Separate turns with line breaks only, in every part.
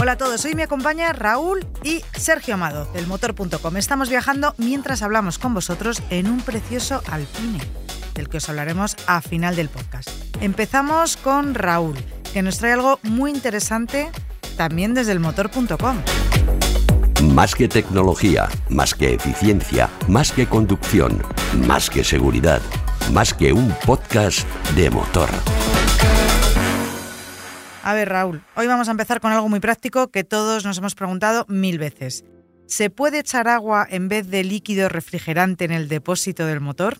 Hola a todos, hoy me acompaña Raúl y Sergio Amado del motor.com. Estamos viajando mientras hablamos con vosotros en un precioso Alpine, del que os hablaremos a final del podcast. Empezamos con Raúl, que nos trae algo muy interesante también desde el motor.com.
Más que tecnología, más que eficiencia, más que conducción, más que seguridad, más que un podcast de motor.
A ver, Raúl, hoy vamos a empezar con algo muy práctico que todos nos hemos preguntado mil veces. ¿Se puede echar agua en vez de líquido refrigerante en el depósito del motor?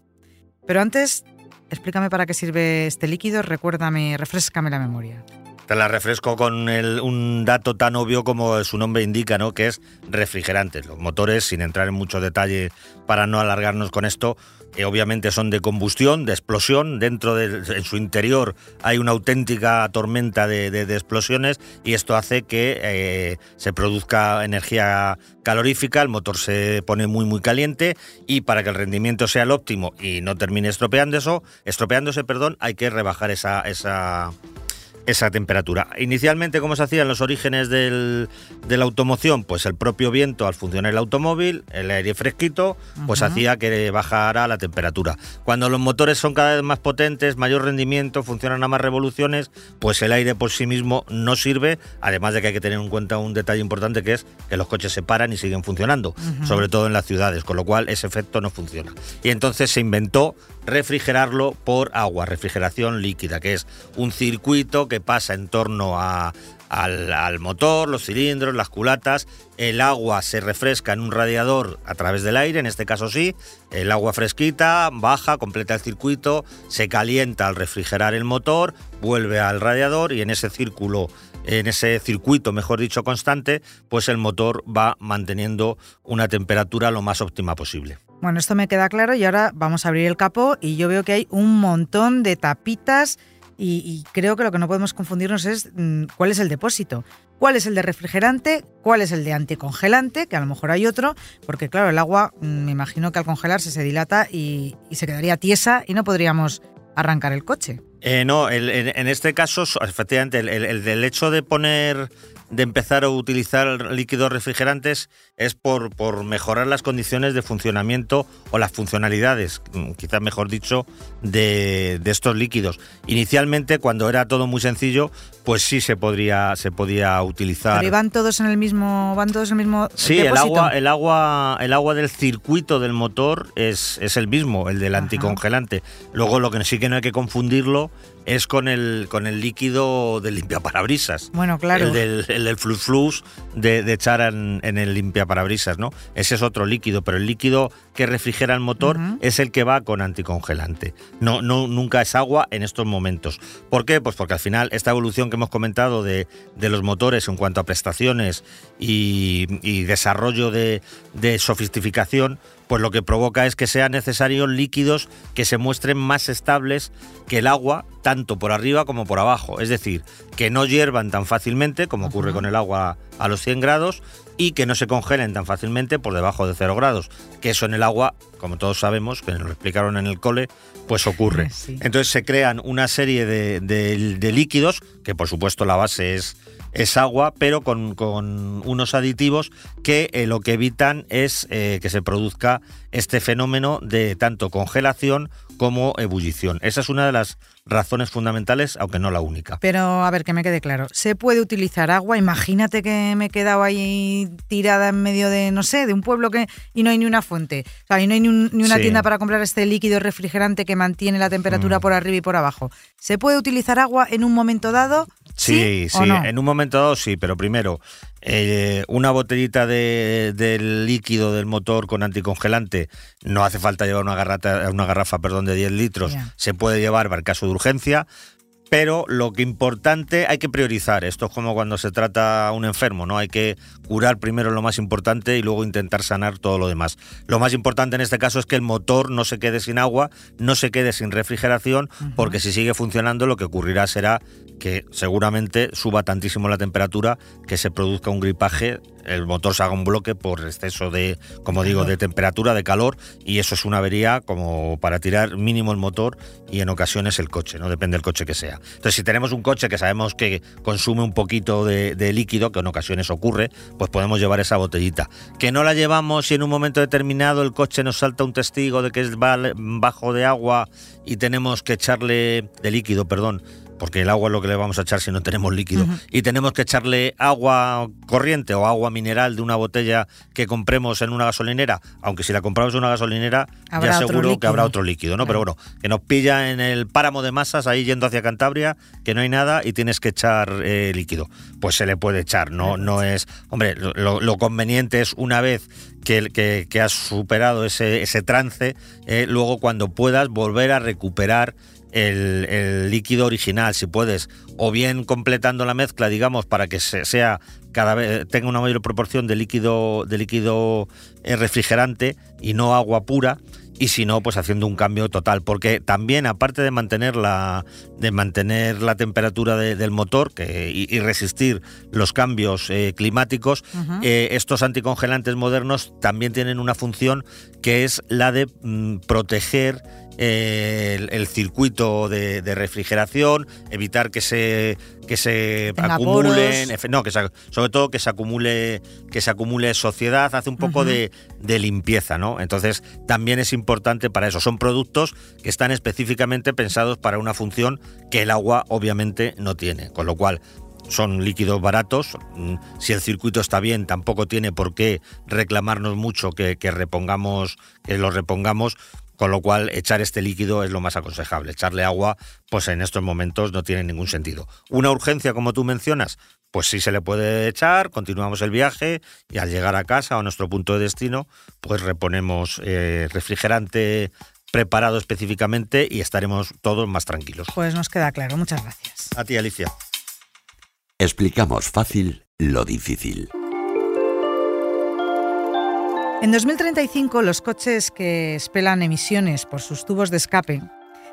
Pero antes, explícame para qué sirve este líquido, recuérdame, refrescame la memoria.
Te la refresco con un dato tan obvio como su nombre indica, ¿no? Que es refrigerante. Los motores, sin entrar en mucho detalle para no alargarnos con esto, eh, obviamente son de combustión, de explosión. Dentro de en su interior hay una auténtica tormenta de, explosiones y esto hace que eh, se produzca energía calorífica, el motor se pone muy muy caliente y para que el rendimiento sea el óptimo y no termine estropeándose, estropeándose, perdón, hay que rebajar esa, esa esa temperatura. Inicialmente, ¿cómo se hacía en los orígenes del, de la automoción? Pues el propio viento, al funcionar el automóvil, el aire fresquito, pues hacía que bajara la temperatura. Cuando los motores son cada vez más potentes, mayor rendimiento, funcionan a más revoluciones, pues el aire por sí mismo no sirve, además de que hay que tener en cuenta un detalle importante que es que los coches se paran y siguen funcionando, sobre todo en las ciudades, con lo cual ese efecto no funciona. Y entonces se inventó refrigerarlo por agua, refrigeración líquida, que es un circuito que pasa en torno al, motor, los cilindros, las culatas, el agua se refresca en un radiador a través del aire, en este caso sí, el agua fresquita baja, completa el circuito, se calienta al refrigerar el motor, vuelve al radiador y en ese círculo en ese circuito, mejor dicho, constante, pues el motor va manteniendo una temperatura lo más óptima posible.
Bueno, esto me queda claro y ahora vamos a abrir el capó y yo veo que hay un montón de tapitas y, creo que lo que no podemos confundirnos es mm, cuál es el depósito. ¿Cuál es el de refrigerante? ¿Cuál es el de anticongelante? Que a lo mejor hay otro, porque claro, el agua mm, me imagino que al congelarse se dilata y, se quedaría tiesa y no podríamos arrancar el coche.
Eh, no, en, este caso, efectivamente, el, del hecho de poner de empezar a utilizar líquidos refrigerantes es por, por mejorar las condiciones de funcionamiento o las funcionalidades, mm, quizás mejor dicho, de, estos líquidos. Inicialmente, cuando era todo muy sencillo, pues sí se podría se podía utilizar.
Pero van todos en el mismo van todos en el mismo
Sí, el agua el agua el agua del circuito del motor es, es el mismo, el del anticongelante. Luego lo que sí que no hay que confundirlo es con el, con el líquido del limpiaparabrisas.
Bueno, claro.
El del, el flux flux de, echar en, el limpiaparabrisas, ¿no? Ese es otro líquido, pero el líquido que refrigera el motor es el que va con anticongelante. No, no, nunca es agua en estos momentos. ¿Por qué? Pues porque al final esta evolución que hemos comentado de, los motores en cuanto a prestaciones y, desarrollo de, de sofisticación, pues lo que provoca es que sean necesarios líquidos que se muestren más estables que el agua, tanto por arriba como por abajo. Es decir, que no hiervan tan fácilmente como ocurre con el agua a los 100 grados y que no se congelen tan fácilmente por debajo de 0 grados. Que eso en el agua, como todos sabemos, que nos lo explicaron en el cole, pues ocurre. Entonces se crean una serie de líquidos, que por supuesto la base es es agua, pero con, unos aditivos que eh, lo que evitan es eh, que se produzca este fenómeno de tanto congelación como ebullición. Esa es una de las razones fundamentales, aunque no la única.
Pero a ver, que me quede claro, ¿se puede utilizar agua? Imagínate que me he quedado ahí tirada en medio de, no sé, de un pueblo que y no hay ni una fuente, o sea, y no hay ni, una tienda para comprar este líquido refrigerante que mantiene la temperatura mm. por arriba y por abajo. ¿Se puede utilizar agua en un momento dado?
Sí, sí, en un momento dado sí, pero primero, eh, una botellita de, líquido del motor con anticongelante, no hace falta llevar una, garrafa, una garrafa perdón, de 10 litros, se puede llevar para el caso de urgencia. Pero lo que importante hay que priorizar. Esto es como cuando se trata a un enfermo, ¿no? Hay que curar primero lo más importante y luego intentar sanar todo lo demás. Lo más importante en este caso es que el motor no se quede sin agua, no se quede sin refrigeración, porque si sigue funcionando lo que ocurrirá será que seguramente suba tantísimo la temperatura que se produzca un gripaje, el motor se haga un bloque por exceso de, como digo, de temperatura, de calor, y eso es una avería como para tirar mínimo el motor y en ocasiones el coche, no depende del coche que sea. Entonces, si tenemos un coche que sabemos que consume un poquito de, de líquido, que en ocasiones ocurre, pues podemos llevar esa botellita. Que no la llevamos y en un momento determinado el coche nos salta un testigo de que es bajo de agua y tenemos que echarle de líquido, perdón, porque el agua es lo que le vamos a echar si no tenemos líquido, y tenemos que echarle agua corriente o agua mineral de una botella que compremos en una gasolinera, aunque si la compramos en una gasolinera ya seguro que habrá otro líquido, ¿no? Pero bueno, que nos pilla en el páramo de masas ahí yendo hacia Cantabria, que no hay nada y tienes que echar eh, líquido. Pues se le puede echar, no, no es... Hombre, lo, conveniente es una vez que, que, que has superado ese, ese trance, eh, luego cuando puedas volver a recuperar el, líquido original, si puedes, o bien completando la mezcla, digamos, para que sea cada vez tenga una mayor proporción de líquido de líquido eh, refrigerante y no agua pura y si no, pues haciendo un cambio total, porque también aparte de mantener la, de mantener la temperatura del motor que, y, resistir los cambios eh, climáticos, eh, estos anticongelantes modernos también tienen una función que es la de mm, proteger el, circuito de, refrigeración, evitar que se que se acumulen, no, que sobre todo que se acumule que se acumule sociedad, hace un poco de, de, limpieza, ¿no? Entonces también es importante para eso. Son productos que están específicamente pensados para una función que el agua obviamente no tiene, con lo cual son líquidos baratos. Mm, si el circuito está bien, tampoco tiene por qué reclamarnos mucho que, que repongamos, que lo repongamos con lo cual echar este líquido es lo más aconsejable. Echarle agua, pues en estos momentos no tiene ningún sentido. Una urgencia, como tú mencionas, pues sí se le puede echar, continuamos el viaje y al llegar a casa o a nuestro punto de destino, pues reponemos eh, refrigerante preparado específicamente y estaremos todos más tranquilos.
Pues nos queda claro, muchas gracias.
A ti, Alicia.
Explicamos fácil lo difícil.
En 2035 los coches que expelan emisiones por sus tubos de escape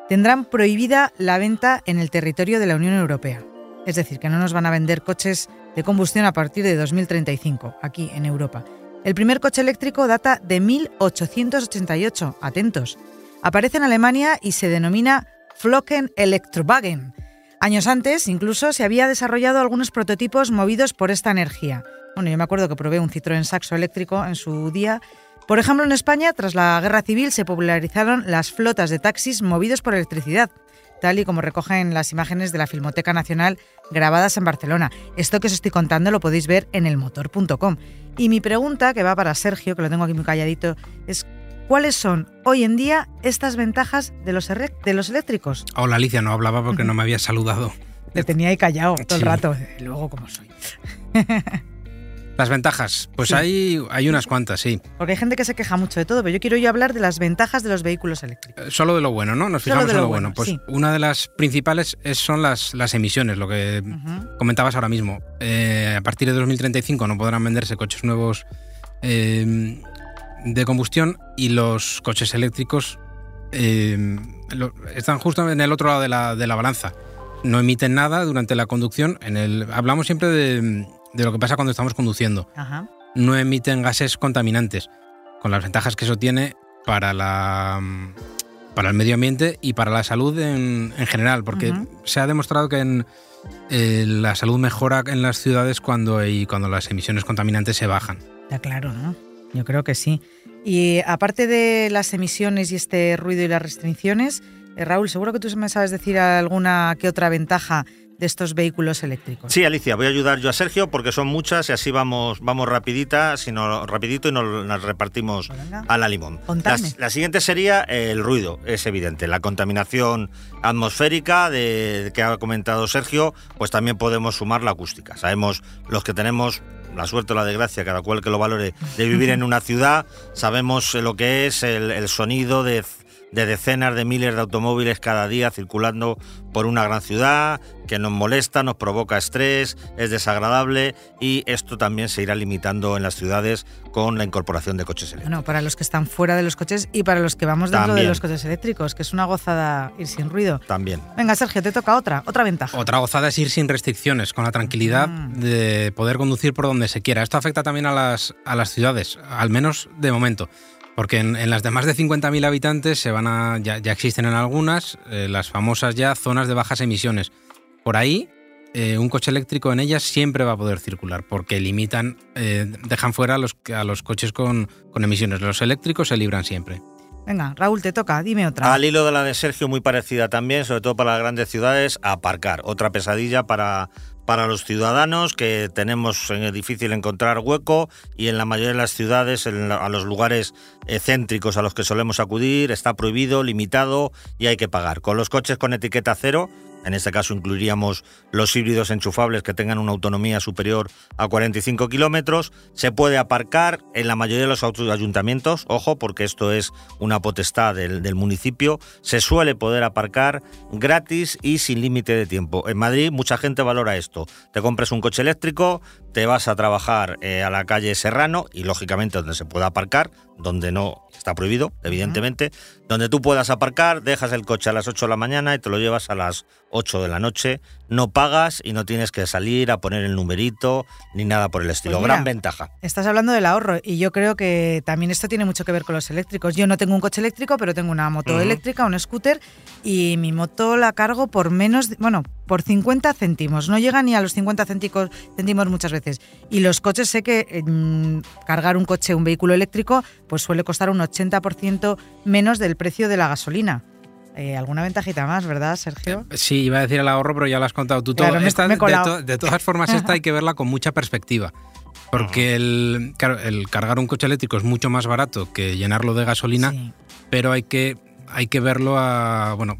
tendrán prohibida la venta en el territorio de la Unión Europea. Es decir, que no nos van a vender coches de combustión a partir de 2035, aquí en Europa. El primer coche eléctrico data de 1888, atentos. Aparece en Alemania y se denomina Flocken Elektrowagen. Años antes, incluso, se había desarrollado algunos prototipos movidos por esta energía. Bueno, yo me acuerdo que probé un Citroën Saxo eléctrico en su día. Por ejemplo, en España, tras la Guerra Civil, se popularizaron las flotas de taxis movidos por electricidad, tal y como recogen las imágenes de la Filmoteca Nacional grabadas en Barcelona. Esto que os estoy contando lo podéis ver en elmotor.com. Y mi pregunta, que va para Sergio, que lo tengo aquí muy calladito, es ¿Cuáles son hoy en día estas ventajas de los, de los eléctricos?
Hola Alicia, no hablaba porque no me había saludado.
Le tenía ahí callado todo el rato. Luego, como soy?
Las ventajas, pues hay, hay unas cuantas, sí.
Porque hay gente que se queja mucho de todo, pero yo quiero yo hablar de las ventajas de los vehículos eléctricos.
Eh, solo de lo bueno, ¿no? Nos fijamos en lo bueno. Pues una de las principales son las, las emisiones, lo que comentabas ahora mismo. Eh, a partir de 2035 no podrán venderse coches nuevos eh, de combustión y los coches eléctricos están justo en el otro lado de la, de la balanza. No emiten nada durante la conducción. En el, hablamos siempre de de lo que pasa cuando estamos conduciendo. No emiten gases contaminantes, con las ventajas que eso tiene para, la, para el medio ambiente y para la salud en, general, porque se ha demostrado que en, eh, la salud mejora en las ciudades cuando, cuando las emisiones contaminantes se bajan.
Está claro, ¿no? Yo creo que sí. Y aparte de las emisiones y este ruido y las restricciones, eh, Raúl, seguro que tú me sabes decir alguna que otra ventaja de estos vehículos eléctricos.
Sí, Alicia, voy a ayudar yo a Sergio porque son muchas y así vamos, vamos rapidita, sino rapidito y nos las repartimos pues a la limón. La, siguiente sería el ruido, es evidente. La contaminación atmosférica de, que ha comentado Sergio, pues también podemos sumar la acústica. Sabemos los que tenemos la suerte o la desgracia, cada cual que lo valore, de vivir en una ciudad, sabemos lo que es el, el sonido de de decenas de miles de automóviles cada día circulando por una gran ciudad, que nos molesta, nos provoca estrés, es desagradable y esto también se irá limitando en las ciudades con la incorporación de coches eléctricos.
Bueno, para los que están fuera de los coches y para los que vamos dentro de los coches eléctricos, que es una gozada ir sin ruido.
También.
Venga, Sergio, te toca otra, otra ventaja.
Otra gozada es ir sin restricciones, con la tranquilidad mm. de poder conducir por donde se quiera. Esto afecta también a las, a las ciudades, al menos de momento. Porque en, las de más de 50.000 habitantes se van a, ya, existen en algunas eh, las famosas ya zonas de bajas emisiones. Por ahí, eh, un coche eléctrico en ellas siempre va a poder circular, porque limitan, eh, dejan fuera a los, a los coches con, con emisiones. Los eléctricos se libran siempre.
Venga, Raúl, te toca, dime otra.
Al hilo de la de Sergio, muy parecida también, sobre todo para las grandes ciudades, aparcar. Otra pesadilla para, para los ciudadanos que tenemos difícil encontrar hueco y en la mayoría de las ciudades, a los lugares céntricos a los que solemos acudir, está prohibido, limitado y hay que pagar. Con los coches con etiqueta cero, en este caso incluiríamos los híbridos enchufables que tengan una autonomía superior a 45 kilómetros. Se puede aparcar en la mayoría de los ayuntamientos, ojo, porque esto es una potestad del, municipio. Se suele poder aparcar gratis y sin límite de tiempo. En Madrid mucha gente valora esto. Te compras un coche eléctrico, te vas a trabajar eh, a la calle Serrano y lógicamente donde se pueda aparcar, donde no está prohibido, evidentemente, donde tú puedas aparcar, dejas el coche a las 8 de la mañana y te lo llevas a las 8 de la noche, no pagas y no tienes que salir a poner el numerito ni nada por el estilo. Pues Gran ventaja.
Estás hablando del ahorro y yo creo que también esto tiene mucho que ver con los eléctricos. Yo no tengo un coche eléctrico, pero tengo una moto eléctrica, un scooter y mi moto la cargo por menos, bueno, por 50 céntimos. No llega ni a los 50 céntimos, muchas veces. Y los coches, sé que mm, cargar un coche, un vehículo eléctrico, pues suele costar un 80% menos del precio de la gasolina. Eh, ¿Alguna ventajita más, verdad, Sergio?
Eh, sí, iba a decir el ahorro, pero ya lo has contado tú. todo. de, todas formas, esta hay que verla con mucha perspectiva. Porque el, el cargar un coche eléctrico es mucho más barato que llenarlo de gasolina, pero hay que, hay que verlo a, bueno,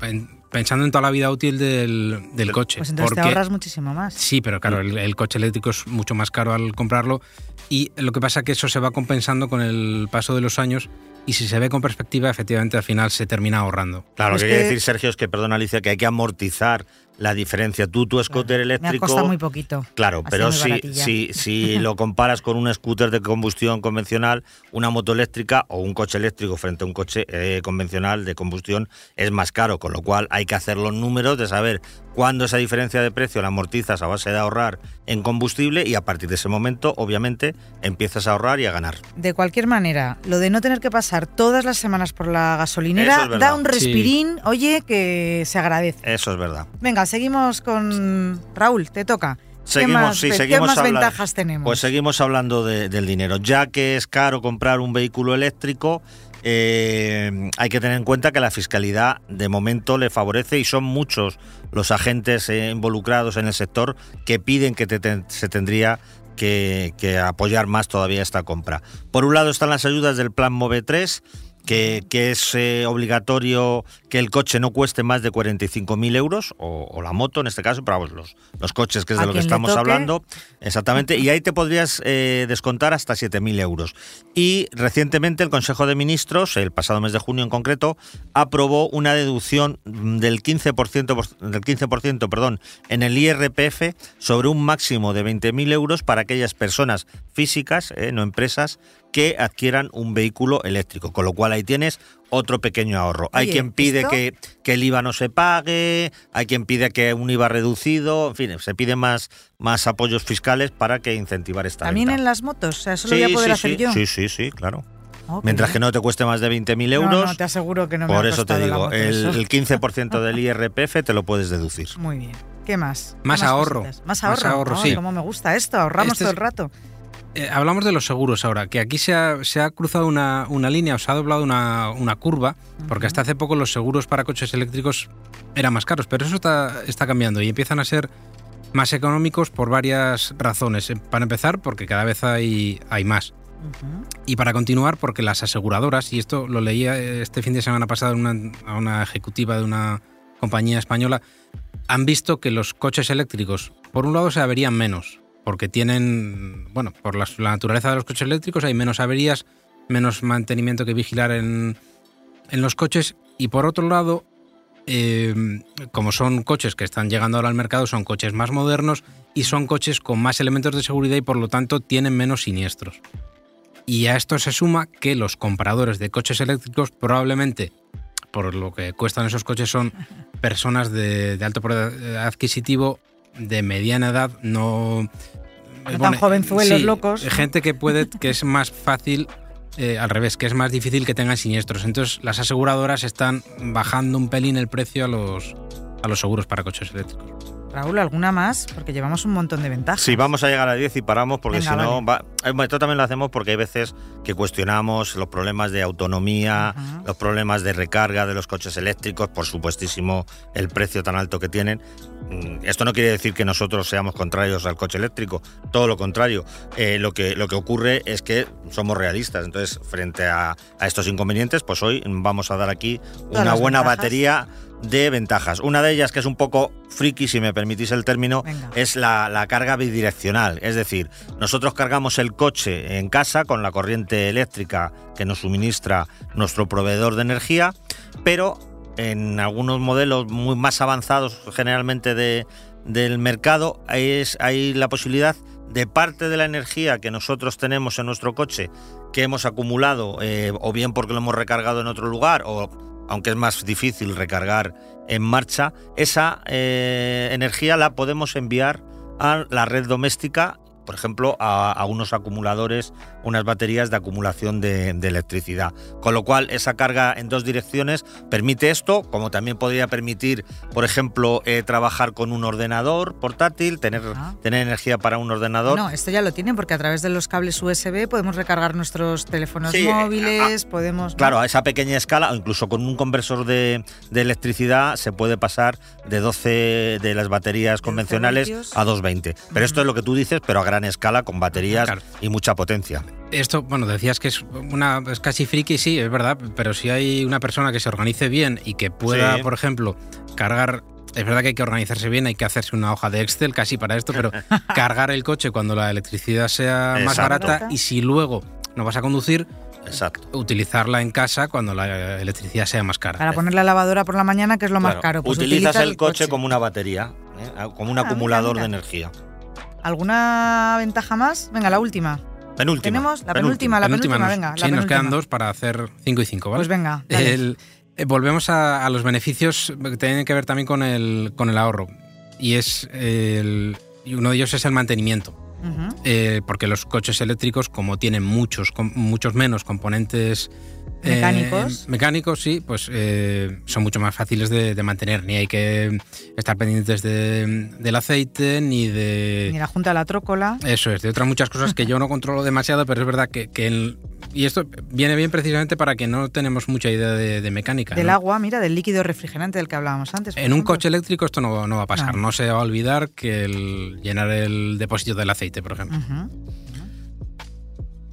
pensando en toda la vida útil del, coche.
Pues entonces te ahorras muchísimo más.
Sí, pero claro, el, coche eléctrico es mucho más caro al comprarlo y lo que pasa es que eso se va compensando con el paso de los años y si se ve con perspectiva, efectivamente al final se termina ahorrando.
Claro, lo que quiere decir, Sergio, es que, perdona Alicia, que hay que amortizar la diferencia. Tú, tu scooter eléctrico.
Me ha muy poquito.
Claro, pero si, si, si lo comparas con un scooter de combustión convencional, una moto eléctrica o un coche eléctrico frente a un coche eh, convencional de combustión es más caro, con lo cual hay que hacer los números de saber cuándo esa diferencia de precio la amortizas a base de ahorrar en combustible y a partir de ese momento, obviamente, empiezas a ahorrar y a ganar.
De cualquier manera, lo de no tener que pasar todas las semanas por la gasolinera da un respirín, oye, que se agradece.
Eso es verdad.
Venga, seguimos con Raúl, te toca.
Seguimos,
¿Qué
más, seguimos
ventajas tenemos?
Pues seguimos hablando del dinero. Ya que es caro comprar un vehículo eléctrico, eh, hay que tener en cuenta que la fiscalidad de momento le favorece y son muchos los agentes eh, involucrados en el sector que piden que se tendría que, que, apoyar más todavía esta compra. Por un lado están las ayudas del Plan MOVE 3 que, es eh, obligatorio que el coche no cueste más de 45.000 euros, o, la moto en este caso, pero vamos, los, los coches, que es de lo que estamos hablando, exactamente, y ahí te podrías eh, descontar hasta 7.000 euros. Y recientemente el Consejo de Ministros, el pasado mes de junio en concreto, aprobó una deducción del 15%, del 15% perdón, en el IRPF sobre un máximo de 20.000 euros para aquellas personas físicas, eh, no empresas, que adquieran un vehículo eléctrico, con lo cual ahí tienes otro pequeño ahorro. hay quien pide que, que, el IVA no se pague, hay quien pide que un IVA reducido, en fin, se piden más, más apoyos fiscales para que incentivar esta
¿También en las motos? O sea, ¿eso lo voy a poder hacer yo?
Sí, sí, sí, claro. Mientras que no te cueste más de 20.000 euros.
No, te aseguro que no
me Por eso te digo, el, 15% del IRPF te lo puedes deducir.
Muy bien. ¿Qué más?
Más, ahorro.
más ahorro. Más ahorro. sí. Cómo me gusta esto, ahorramos este todo el rato.
Eh, hablamos de los seguros ahora, que aquí se ha, cruzado una, línea, o se ha doblado una, curva, porque hasta hace poco los seguros para coches eléctricos eran más caros, pero eso está, está cambiando y empiezan a ser más económicos por varias razones. Eh, para empezar, porque cada vez hay, hay más. Y para continuar, porque las aseguradoras, y esto lo leía este fin de semana pasado a una ejecutiva de una compañía española, han visto que los coches eléctricos, por un lado, se averían menos, porque tienen, bueno, por la, naturaleza de los coches eléctricos hay menos averías, menos mantenimiento que vigilar en, en los coches y por otro lado, em, como son coches que están llegando ahora al mercado, son coches más modernos y son coches con más elementos de seguridad y por lo tanto tienen menos siniestros. Y a esto se suma que los compradores de coches eléctricos probablemente, por lo que cuestan esos coches, son personas de, alto adquisitivo, de mediana edad, no...
no tan jovenzuelos, locos.
Gente que puede, que es más fácil eh, al revés, que es más difícil que tengan siniestros. Entonces las aseguradoras están bajando un pelín el precio a los, a los seguros para coches eléctricos.
Raúl, ¿alguna más? Porque llevamos un montón de ventajas.
Sí, vamos a llegar a 10 y paramos porque si no... Eh, esto también lo hacemos porque hay veces que cuestionamos los problemas de autonomía, los problemas de recarga de los coches eléctricos, por supuestísimo el precio tan alto que tienen. Mm, esto no quiere decir que nosotros seamos contrarios al coche eléctrico, todo lo contrario. Eh, lo, que, lo que ocurre es que somos realistas. Entonces, frente a, estos inconvenientes, pues hoy vamos a dar aquí una buena batería de ventajas. Una de ellas, que es un poco friki, si me permitís el término, es la, carga bidireccional. Es decir, nosotros cargamos el coche en casa con la corriente eléctrica que nos suministra nuestro proveedor de energía, pero en algunos modelos muy más avanzados generalmente de, del mercado hay, hay la posibilidad de parte de la energía que nosotros tenemos en nuestro coche que hemos acumulado eh, o bien porque lo hemos recargado en otro lugar o aunque es más difícil recargar en marcha, esa eh, energía la podemos enviar a la red doméstica por ejemplo, a, unos acumuladores, unas baterías de acumulación de, electricidad. Con lo cual, esa carga en dos direcciones permite esto, como también podría permitir, por ejemplo, eh, trabajar con un ordenador portátil, tener, tener energía para un ordenador.
No, esto ya lo tienen porque a través de los cables USB podemos recargar nuestros teléfonos móviles, podemos...
Claro, a esa pequeña escala, o incluso con un conversor de, electricidad, se puede pasar de 12 de las baterías convencionales a 220. Pero esto es lo que tú dices, pero a gran escala con baterías y mucha potencia.
Esto, bueno, decías que es una es casi friki, sí, es verdad, pero si hay una persona que se organice bien y que pueda, por ejemplo, cargar es verdad que hay que organizarse bien, hay que hacerse una hoja de Excel casi para esto, pero cargar el coche cuando la electricidad sea más barata y si luego no vas a conducir,
Exacto.
utilizarla en casa cuando la electricidad sea más cara.
Para poner la lavadora por la mañana, que es lo más caro.
Pues utilizas el, coche, como una batería, ¿eh? como un ah, acumulador de energía.
¿Alguna ventaja más? Venga, la última.
Penúltima.
Tenemos la penúltima, la penúltima, venga.
Sí, nos quedan dos para hacer 5 y 5, ¿vale?
Pues venga.
Eh, volvemos a, los beneficios que tienen que ver también con el, con el ahorro. Y es uno de ellos es el mantenimiento. Eh, porque los coches eléctricos, como tienen muchos, muchos menos componentes
Mecánicos.
Eh, mecánicos, sí, pues eh, son mucho más fáciles de, mantener. Ni hay que estar pendientes del aceite, ni de.
Ni la junta de la trócola.
Eso es, de otras muchas cosas que yo no controlo demasiado, pero es verdad que, y esto viene bien precisamente para que no tenemos mucha idea de, mecánica.
Del agua, mira, del líquido refrigerante del que hablábamos antes.
En un coche eléctrico esto no, no va a pasar. No. se va a olvidar que el llenar el depósito del aceite, por ejemplo.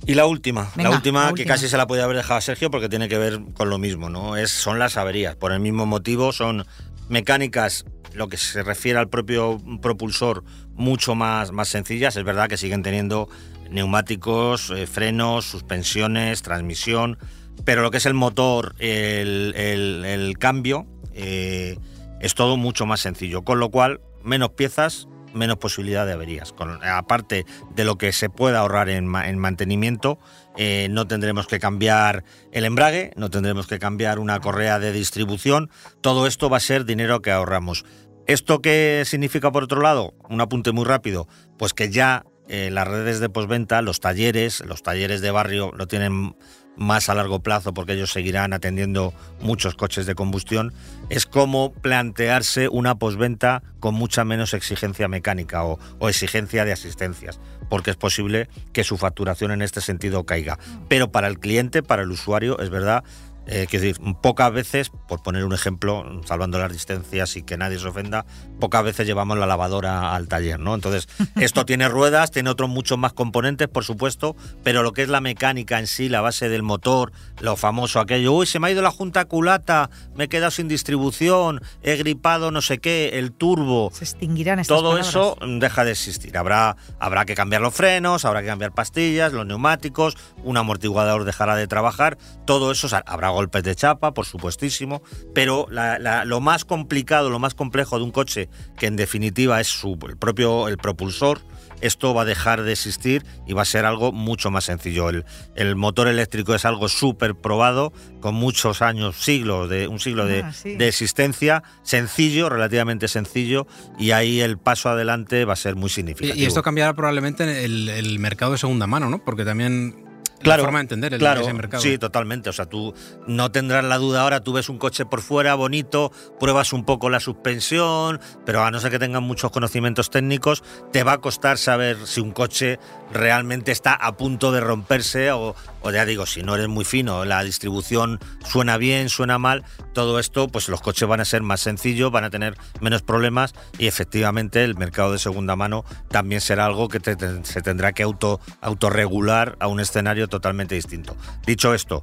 Y la última, la, última que casi se la puede haber dejado a Sergio porque tiene que ver con lo mismo, ¿no? Es, son las averías. Por el mismo motivo, son mecánicas, lo que se refiere al propio propulsor, mucho más, más sencillas. Es verdad que siguen teniendo neumáticos, eh, frenos, suspensiones, transmisión, pero lo que es el motor, el, cambio, eh, es todo mucho más sencillo. Con lo cual, menos piezas, menos posibilidad de averías. aparte de lo que se pueda ahorrar en, mantenimiento, eh, no tendremos que cambiar el embrague, no tendremos que cambiar una correa de distribución. Todo esto va a ser dinero que ahorramos. ¿Esto qué significa por otro lado? Un apunte muy rápido. Pues que ya eh, las redes de posventa, los talleres, los talleres de barrio lo tienen más a largo plazo porque ellos seguirán atendiendo muchos coches de combustión, es como plantearse una posventa con mucha menos exigencia mecánica o, o, exigencia de asistencias, porque es posible que su facturación en este sentido caiga. Pero para el cliente, para el usuario, es verdad eh, decir, pocas veces, por poner un ejemplo, salvando las distancias y que nadie se ofenda, pocas veces llevamos la lavadora al taller, ¿no? Entonces, esto tiene ruedas, tiene otros muchos más componentes, por supuesto, pero lo que es la mecánica en sí, la base del motor, lo famoso aquello, uy, se me ha ido la junta culata, me he quedado sin distribución, he gripado no sé qué, el turbo.
Se extinguirán
Todo eso deja de existir. Habrá, habrá que cambiar los frenos, habrá que cambiar pastillas, los neumáticos, un amortiguador dejará de trabajar, todo eso habrá golpes de chapa, por supuestísimo, pero lo más complicado, lo más complejo de un coche, que en definitiva es su, el propio el propulsor, esto va a dejar de existir y va a ser algo mucho más sencillo. El, el motor eléctrico es algo súper probado, con muchos años, siglos, de un siglo de, ah, de, existencia, sencillo, relativamente sencillo, y ahí el paso adelante va a ser muy significativo.
Y, esto cambiará probablemente el, el mercado de segunda mano, ¿no? Porque también claro, forma de entender el,
claro,
ese mercado.
Sí, totalmente. O sea, tú no tendrás la duda ahora, tú ves un coche por fuera bonito, pruebas un poco la suspensión, pero a no ser que tengan muchos conocimientos técnicos, te va a costar saber si un coche realmente está a punto de romperse o, ya digo, si no eres muy fino, la distribución suena bien, suena mal, todo esto, pues los coches van a ser más sencillos, van a tener menos problemas y efectivamente el mercado de segunda mano también será algo que se tendrá que auto, autorregular a un escenario totalmente distinto. Dicho esto,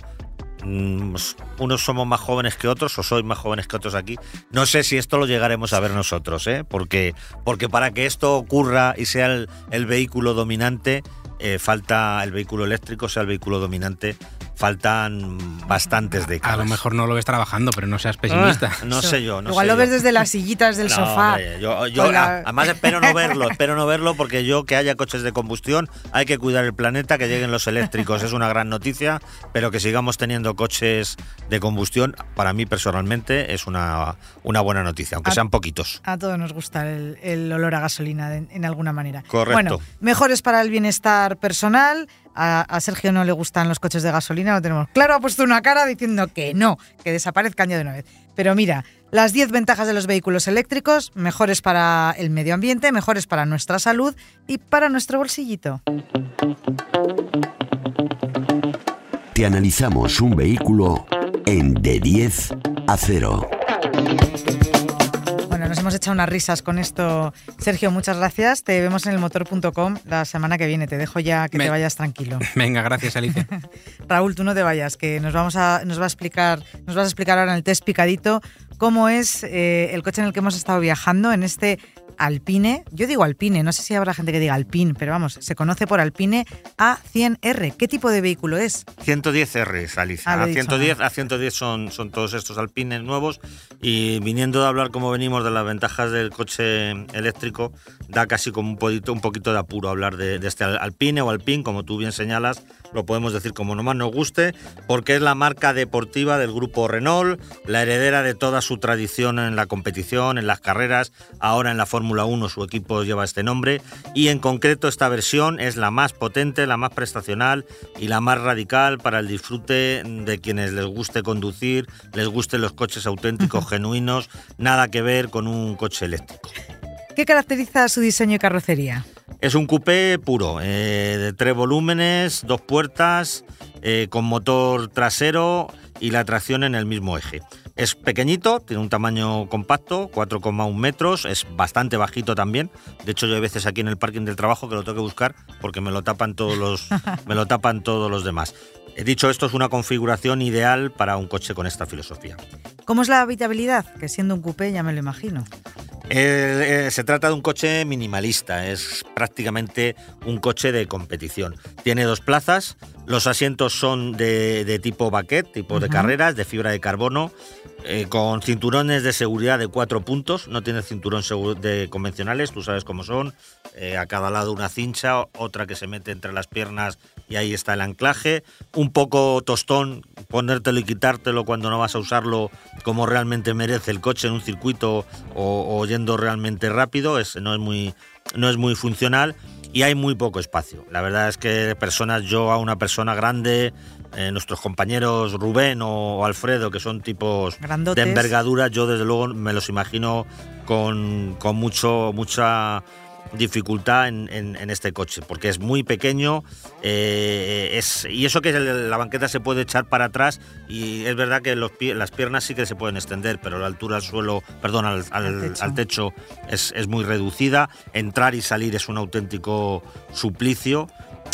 unos somos más jóvenes que otros o sois más jóvenes que otros aquí. No sé si esto lo llegaremos a ver nosotros, ¿eh? porque, porque para que esto ocurra y sea el, vehículo dominante, eh, falta el vehículo eléctrico, sea el vehículo dominante, faltan bastantes décadas.
A lo mejor no lo ves trabajando, pero no seas pesimista.
Ah, no sé yo. No
Igual
lo
ves desde las sillitas del sofá.
yo, Además espero no verlo, espero no verlo porque yo que haya coches de combustión, hay que cuidar el planeta, que lleguen los eléctricos, es una gran noticia, pero que sigamos teniendo coches de combustión, para mí personalmente es una, una buena noticia, aunque sean poquitos.
A todos nos gusta el, olor a gasolina en alguna manera.
Correcto.
Bueno, mejores para el bienestar personal, a, Sergio no le gustan los coches de gasolina, lo tenemos claro, ha puesto una cara diciendo que no, que desaparezcan ya de una vez. Pero mira, las 10 ventajas de los vehículos eléctricos, mejores para el medio ambiente, mejores para nuestra salud y para nuestro bolsillito.
Te analizamos un vehículo en de 10 a 0
nos hemos echado unas risas con esto. Sergio, muchas gracias. Te vemos en el motor.com la semana que viene. Te dejo ya que te vayas tranquilo.
Venga, gracias, Alicia.
Raúl, tú no te vayas, que nos vamos a, nos va a explicar, nos vas a explicar ahora en el test picadito cómo es eh, el coche en el que hemos estado viajando en este Alpine, yo digo Alpine, no sé si habrá gente que diga Alpine, pero vamos, se conoce por Alpine A100R. ¿Qué tipo de vehículo es?
110R, Alicia. Ah, A110, A110 son, son todos estos Alpines nuevos y viniendo de hablar como venimos de las ventajas del coche eléctrico, da casi como un poquito, un poquito de apuro hablar de, de este Alpine o Alpine, como tú bien señalas, lo podemos decir como nomás nos guste, porque es la marca deportiva del grupo Renault, la heredera de toda su tradición en la competición, en las carreras, ahora en la Fórmula 1 su equipo lleva este nombre, y en concreto esta versión es la más potente, la más prestacional y la más radical para el disfrute de quienes les guste conducir, les gusten los coches auténticos, genuinos, nada que ver con un coche eléctrico.
¿Qué caracteriza su diseño y carrocería?
Es un coupé puro, eh, de tres volúmenes, dos puertas, eh, con motor trasero y la tracción en el mismo eje. Es pequeñito, tiene un tamaño compacto, 4,1 metros, es bastante bajito también. De hecho, yo hay veces aquí en el parking del trabajo que lo tengo que buscar porque me lo tapan todos los, me lo tapan todos los demás. He dicho esto es una configuración ideal para un coche con esta filosofía.
¿Cómo es la habitabilidad? Que siendo un coupé ya me lo imagino.
Eh, se trata de un coche minimalista, es prácticamente un coche de competición. Tiene dos plazas, los asientos son de, tipo baquet, tipo de carreras, de fibra de carbono, eh, con cinturones de seguridad de cuatro puntos, no tiene cinturón de convencionales, tú sabes cómo son, eh, a cada lado una cincha, otra que se mete entre las piernas y ahí está el anclaje, un poco tostón, ponértelo y quitártelo cuando no vas a usarlo como realmente merece el coche en un circuito o, yendo realmente rápido, no, es muy, no es muy funcional y hay muy poco espacio. La verdad es que personas, yo a una persona grande, eh, nuestros compañeros Rubén o, Alfredo, que son tipos de envergadura, yo desde luego me los imagino con, con mucho, mucha dificultad en, este coche, porque es muy pequeño eh, es, y eso que la banqueta se puede echar para atrás y es verdad que los las piernas sí que se pueden extender, pero la altura al suelo, perdón, al, techo, es, muy reducida, entrar y salir es un auténtico suplicio.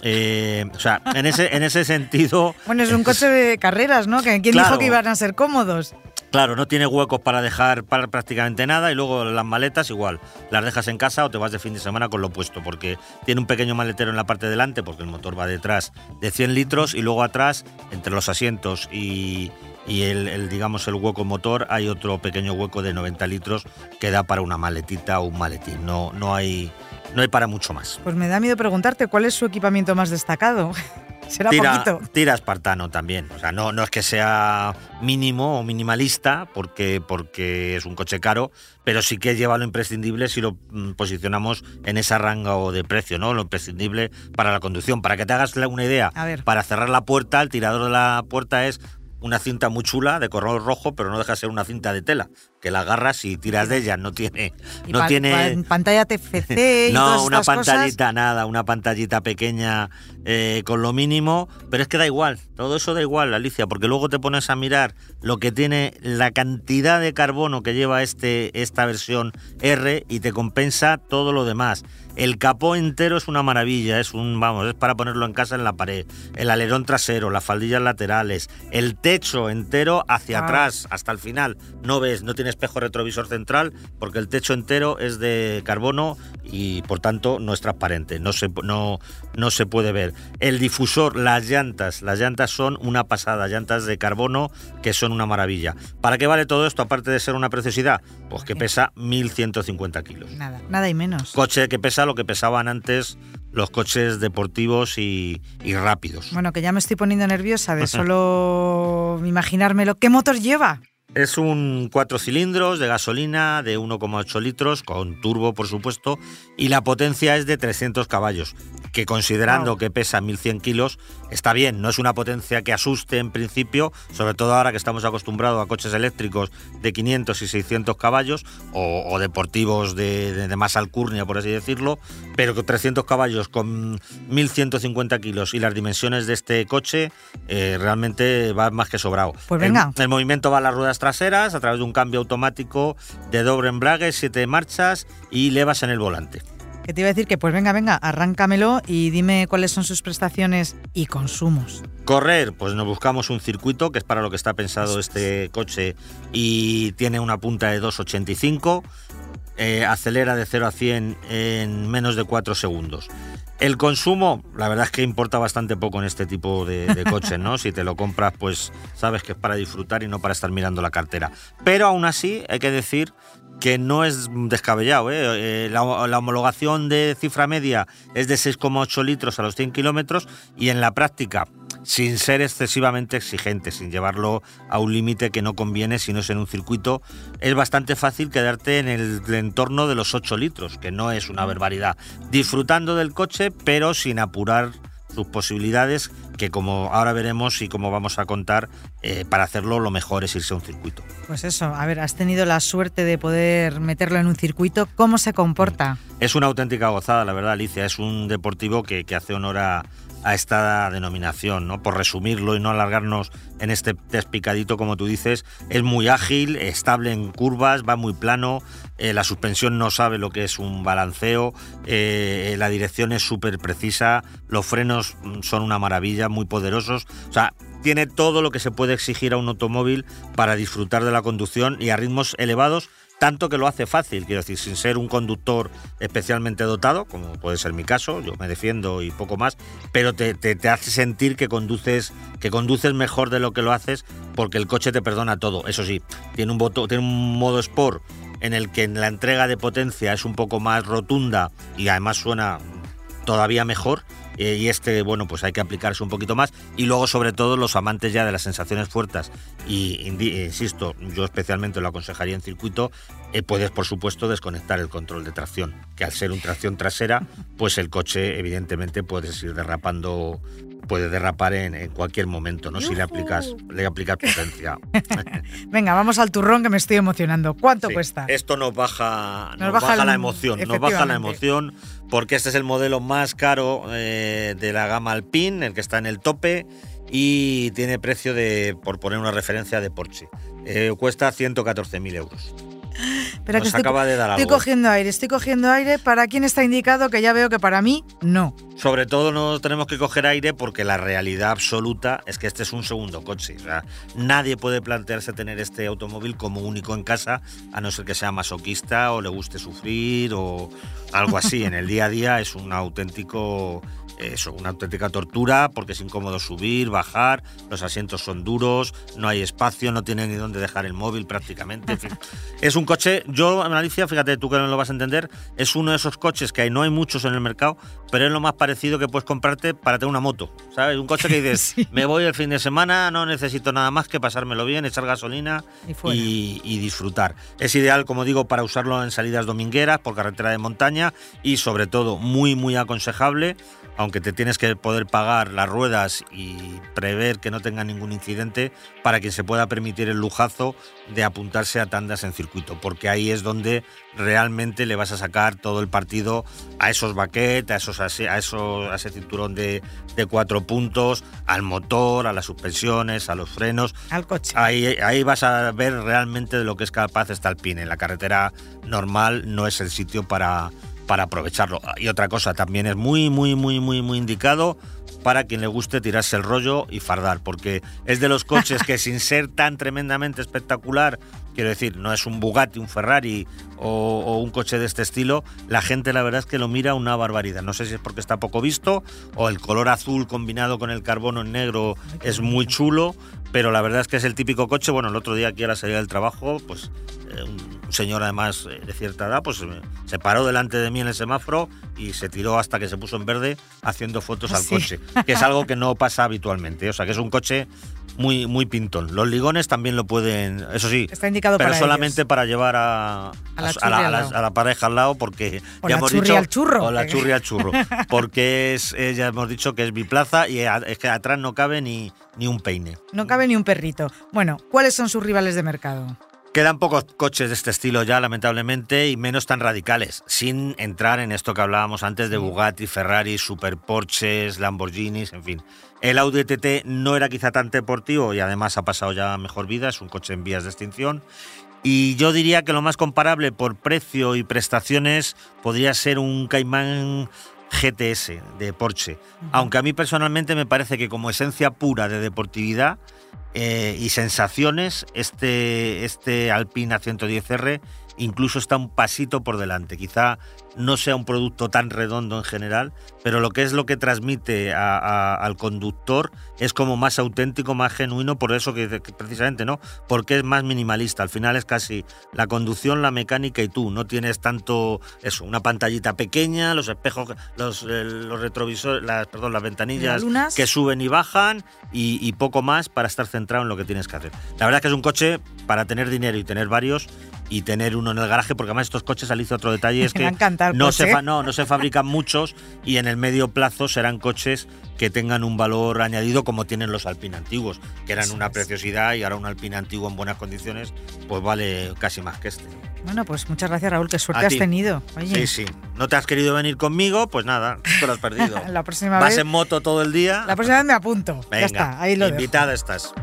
Eh, o sea, en ese, en ese sentido...
Bueno, es un coche de carreras, ¿no? ¿Quién dijo que iban a ser cómodos?
Claro, no tiene huecos para dejar prácticamente nada y luego las maletas igual, las dejas en casa o te vas de fin de semana con lo puesto, porque tiene un pequeño maletero en la parte de delante, porque el motor va detrás de 100 litros y luego atrás, entre los asientos y, y el, digamos el hueco motor hay otro pequeño hueco de 90 litros que da para una maletita o un maletín. No, no hay no hay para mucho más.
Pues me da miedo preguntarte cuál es su equipamiento más destacado. Será
tira,
poquito.
Tira espartano también. O sea, no, no es que sea mínimo o minimalista, porque, porque es un coche caro, pero sí que lleva lo imprescindible si lo mm, posicionamos en esa rango de precio, ¿no? Lo imprescindible para la conducción. Para que te hagas una idea, para cerrar la puerta, el tirador de la puerta es una cinta muy chula de color rojo, pero no deja de ser una cinta de tela, que la agarras y tiras de ella, no tiene no tiene
pantalla TFC y
No, una pantallita nada, una pantallita pequeña eh, con lo mínimo, pero es que da igual, todo eso da igual, Alicia, porque luego te pones a mirar lo que tiene la cantidad de carbono que lleva este esta versión R y te compensa todo lo demás. El capó entero es una maravilla, es un, vamos, es para ponerlo en casa en la pared. El alerón trasero, las faldillas laterales, el techo entero hacia ah. atrás hasta el final. No ves, no tiene espejo retrovisor central porque el techo entero es de carbono y por tanto no es transparente, no se, no, no se puede ver. El difusor, las llantas, las llantas son una pasada, llantas de carbono que son una maravilla. ¿Para qué vale todo esto aparte de ser una preciosidad? Pues que pesa 1150 kilos.
Nada, nada y menos.
Coche que pesa lo que pesaban antes los coches deportivos y, rápidos.
Bueno, que ya me estoy poniendo nerviosa de solo imaginármelo. ¿Qué motor lleva?
Es un cuatro cilindros de gasolina de 1,8 litros, con turbo por supuesto, y la potencia es de 300 caballos que considerando que pesa 1100 kilos, está bien, no es una potencia que asuste en principio, sobre todo ahora que estamos acostumbrados a coches eléctricos de 500 y 600 caballos o, deportivos de, más alcurnia, por así decirlo, pero con 300 caballos con 1150 kilos y las dimensiones de este coche, eh, realmente va más que sobrado.
Pues venga.
El, movimiento va a las ruedas traseras a través de un cambio automático de doble embrague, siete marchas y levas en el volante
que te iba a decir que pues venga, venga, arráncamelo y dime cuáles son sus prestaciones y consumos.
Correr, pues nos buscamos un circuito, que es para lo que está pensado este coche, y tiene una punta de 2,85, eh, acelera de 0 a 100 en menos de 4 segundos. El consumo, la verdad es que importa bastante poco en este tipo de, de coches, ¿no? Si te lo compras, pues sabes que es para disfrutar y no para estar mirando la cartera. Pero aún así, hay que decir que no es descabellado. ¿eh? eh la, homologación de cifra media es de 6,8 litros a los 100 kilómetros y en la práctica, sin ser excesivamente exigente, sin llevarlo a un límite que no conviene si no es en un circuito, es bastante fácil quedarte en el entorno de los 8 litros, que no es una barbaridad. Disfrutando del coche, pero sin apurar sus posibilidades, que como ahora veremos y como vamos a contar, eh, para hacerlo lo mejor es irse a un circuito.
Pues eso, a ver, has tenido la suerte de poder meterlo en un circuito, ¿cómo se comporta?
Es una auténtica gozada, la verdad, Alicia, es un deportivo que, que hace honor a, a esta denominación, ¿no? Por resumirlo y no alargarnos en este test picadito, como tú dices, es muy ágil, estable en curvas, va muy plano, eh, la suspensión no sabe lo que es un balanceo, eh, la dirección es súper precisa, los frenos son una maravilla, muy poderosos, o sea, tiene todo lo que se puede exigir a un automóvil para disfrutar de la conducción y a ritmos elevados tanto que lo hace fácil, quiero decir, sin ser un conductor especialmente dotado, como puede ser mi caso, yo me defiendo y poco más, pero te, hace sentir que conduces, que conduces mejor de lo que lo haces porque el coche te perdona todo. Eso sí, tiene un, tiene un modo Sport en el que la entrega de potencia es un poco más rotunda y además suena todavía mejor eh, y este, bueno, pues hay que aplicarse un poquito más. Y luego, sobre todo, los amantes ya de las sensaciones fuertes, y insisto, yo especialmente lo aconsejaría en circuito, eh, puedes, por supuesto, desconectar el control de tracción, que al ser un tracción trasera, pues el coche, evidentemente, puedes ir derrapando puede derrapar en, cualquier momento, ¿no? Si le aplicas, le aplicas potencia.
Venga, vamos al turrón que me estoy emocionando. ¿Cuánto cuesta?
Esto nos baja, nos, baja, la emoción, nos baja la emoción porque este es el modelo más caro eh, de la gama Alpine, el que está en el tope y tiene precio de, por poner una referencia, de Porsche. Eh, cuesta 114.000 euros.
Pero que estoy, acaba de dar Estoy cogiendo aire, estoy cogiendo aire. ¿Para quién está indicado? Que ya veo que para mí no.
Sobre todo no tenemos que coger aire porque la realidad absoluta es que este es un segundo coche. O sea, nadie puede plantearse tener este automóvil como único en casa, a no ser que sea masoquista o le guste sufrir o algo así. En el día a día es un auténtico eso, una auténtica tortura porque es incómodo subir, bajar, los asientos son duros, no hay espacio, no tiene ni dónde dejar el móvil prácticamente. es un coche, yo, Alicia, fíjate tú que no lo vas a entender, es uno de esos coches que hay, no hay muchos en el mercado, pero es lo más parecido que puedes comprarte para tener una moto, ¿sabes? Un coche que dices, me voy el fin de semana, no necesito nada más que pasármelo bien, echar gasolina y, y disfrutar. Es ideal, como digo, para usarlo en salidas domingueras, por carretera de montaña y sobre todo muy, muy aconsejable aunque te tienes que poder pagar las ruedas y prever que no tenga ningún incidente para que se pueda permitir el lujazo de apuntarse a tandas en circuito, porque ahí es donde realmente le vas a sacar todo el partido a esos baquetes, a, esos, a, esos, a ese cinturón de, de, cuatro puntos, al motor, a las suspensiones, a los frenos.
Al coche.
Ahí, ahí vas a ver realmente de lo que es capaz esta Alpine. En la carretera normal no es el sitio para para aprovecharlo. Y otra cosa, también es muy, muy, muy, muy, muy indicado para quien le guste tirarse el rollo y fardar, porque es de los coches que sin ser tan tremendamente espectacular, quiero decir, no es un Bugatti, un Ferrari o, un coche de este estilo, la gente la verdad es que lo mira una barbaridad. No sé si es porque está poco visto o el color azul combinado con el carbono en negro es muy chulo, pero la verdad es que es el típico coche, bueno, el otro día aquí a la salida del trabajo, pues eh, un señor además eh, de cierta edad, pues se paró delante de mí en el semáforo y se tiró hasta que se puso en verde haciendo fotos al coche, que es algo que no pasa habitualmente. O sea, que es un coche muy, muy pintón. Los ligones también lo pueden, eso sí,
Está indicado
pero
para
solamente para llevar a, la, pareja al lado, porque
o ya hemos dicho. Al churro.
O la churri al churro. Porque es, eh, ya hemos dicho que es biplaza y es que atrás no cabe ni, ni un peine.
No cabe ni un perrito. Bueno, ¿cuáles son sus rivales de mercado?
Quedan pocos coches de este estilo ya, lamentablemente, y menos tan radicales, sin entrar en esto que hablábamos antes de Bugatti, Ferrari, Super Porsches, Lamborghinis, en fin. El Audi TT no era quizá tan deportivo y además ha pasado ya mejor vida, es un coche en vías de extinción. Y yo diría que lo más comparable por precio y prestaciones podría ser un Cayman GTS de Porsche. Aunque a mí personalmente me parece que como esencia pura de deportividad, eh, y sensaciones, este, este Alpina 110R incluso está un pasito por delante. Quizá no sea un producto tan redondo en general, pero lo que es lo que transmite al conductor es como más auténtico, más genuino, por eso que, precisamente, ¿no? Porque es más minimalista. Al final es casi la conducción, la mecánica y tú. No tienes tanto eso, una pantallita pequeña, los espejos, los, eh, los retrovisores, las, perdón, las ventanillas que suben y bajan y, y poco más para estar centrado en lo que tienes que hacer. La verdad es que es un coche para tener dinero y tener varios y tener uno en el garaje, porque además estos coches, Alicia, otro detalle es que no, se no, no se fabrican muchos y en el medio plazo serán coches que tengan un valor añadido como tienen los Alpine antiguos, que eran una preciosidad y ahora un Alpine antiguo en buenas condiciones pues vale casi más que este.
Bueno, pues muchas gracias Raúl, qué suerte has tenido.
Sí, sí. ¿No te has querido venir conmigo? Pues nada, te lo has perdido.
la próxima
Vas en moto todo el día.
La próxima vez me apunto.
Venga,
ya está, ahí lo
Invitada estás.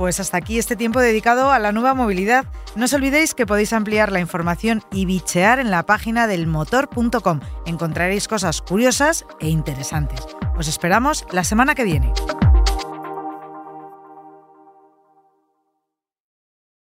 Pues hasta aquí este tiempo dedicado a la nueva movilidad. No os olvidéis que podéis ampliar la información y bichear en la página del motor.com. Encontraréis cosas curiosas e interesantes. Os esperamos la semana que viene.